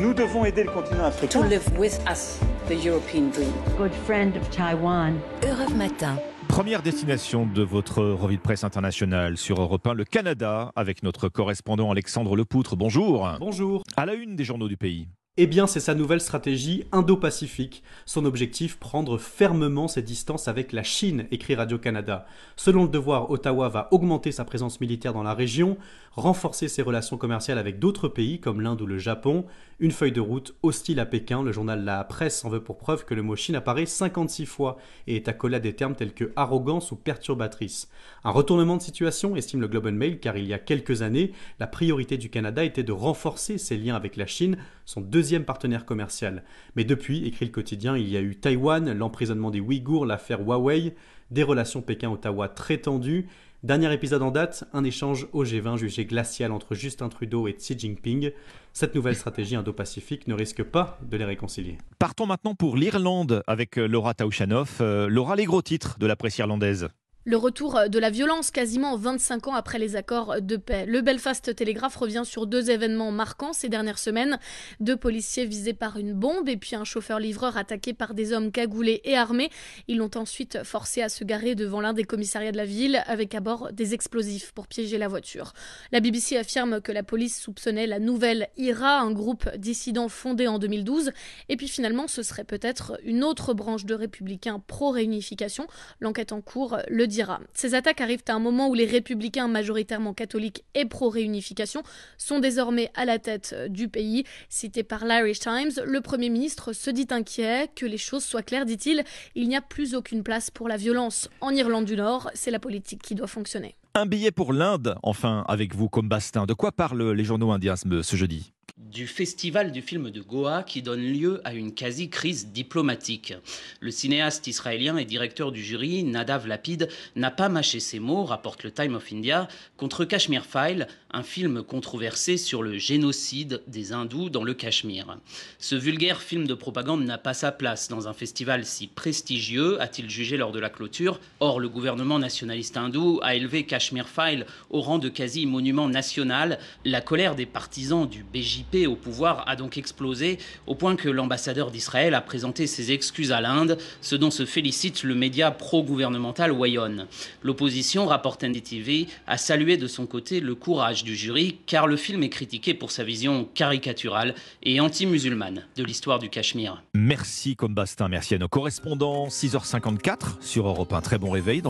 Nous devons aider le continent africain. To live with us the European dream. Good friend of Taiwan. Europe Matin. Première destination de votre revue de presse internationale sur Europe 1, le Canada, avec notre correspondant Alexandre Lepoutre. Bonjour. Bonjour. À la une des journaux du pays. Eh bien, c'est sa nouvelle stratégie Indo-Pacifique. Son objectif, prendre fermement ses distances avec la Chine, écrit Radio-Canada. Selon le devoir, Ottawa va augmenter sa présence militaire dans la région, renforcer ses relations commerciales avec d'autres pays comme l'Inde ou le Japon. Une feuille de route hostile à Pékin. Le journal La Presse en veut pour preuve que le mot Chine apparaît 56 fois et est accolé à des termes tels que arrogance ou perturbatrice. Un retournement de situation, estime le Globe Mail, car il y a quelques années, la priorité du Canada était de renforcer ses liens avec la Chine, son partenaire commercial. Mais depuis, écrit le quotidien, il y a eu Taïwan, l'emprisonnement des Ouïghours, l'affaire Huawei, des relations Pékin-Ottawa très tendues. Dernier épisode en date, un échange au G20 jugé glacial entre Justin Trudeau et Xi Jinping. Cette nouvelle stratégie indo-pacifique ne risque pas de les réconcilier. Partons maintenant pour l'Irlande avec Laura Tauchanoff. Euh, Laura, les gros titres de la presse irlandaise. Le retour de la violence quasiment 25 ans après les accords de paix. Le Belfast Telegraph revient sur deux événements marquants ces dernières semaines. Deux policiers visés par une bombe et puis un chauffeur-livreur attaqué par des hommes cagoulés et armés. Ils l'ont ensuite forcé à se garer devant l'un des commissariats de la ville avec à bord des explosifs pour piéger la voiture. La BBC affirme que la police soupçonnait la nouvelle IRA, un groupe dissident fondé en 2012. Et puis finalement, ce serait peut-être une autre branche de républicains pro-réunification. L'enquête en cours le ces attaques arrivent à un moment où les républicains majoritairement catholiques et pro-réunification sont désormais à la tête euh, du pays. Cité par l'Irish Times, le Premier ministre se dit inquiet, que les choses soient claires, dit-il, il n'y a plus aucune place pour la violence en Irlande du Nord, c'est la politique qui doit fonctionner. Un billet pour l'Inde, enfin, avec vous comme Bastin. De quoi parlent les journaux indiens ce jeudi? Du festival du film de Goa qui donne lieu à une quasi-crise diplomatique. Le cinéaste israélien et directeur du jury, Nadav Lapid, n'a pas mâché ses mots, rapporte le Time of India, contre Kashmir File, un film controversé sur le génocide des hindous dans le Cachemire. Ce vulgaire film de propagande n'a pas sa place dans un festival si prestigieux, a-t-il jugé lors de la clôture. Or, le gouvernement nationaliste hindou a élevé Kashmir File au rang de quasi-monument national. La colère des partisans du BJP au pouvoir a donc explosé au point que l'ambassadeur d'Israël a présenté ses excuses à l'Inde, ce dont se félicite le média pro-gouvernemental Wayon. L'opposition, rapporte NDTV, a salué de son côté le courage du jury car le film est critiqué pour sa vision caricaturale et anti-musulmane de l'histoire du Cachemire. Merci Combastin, merci à nos correspondants. 6h54 sur Europe 1. Très bon réveil.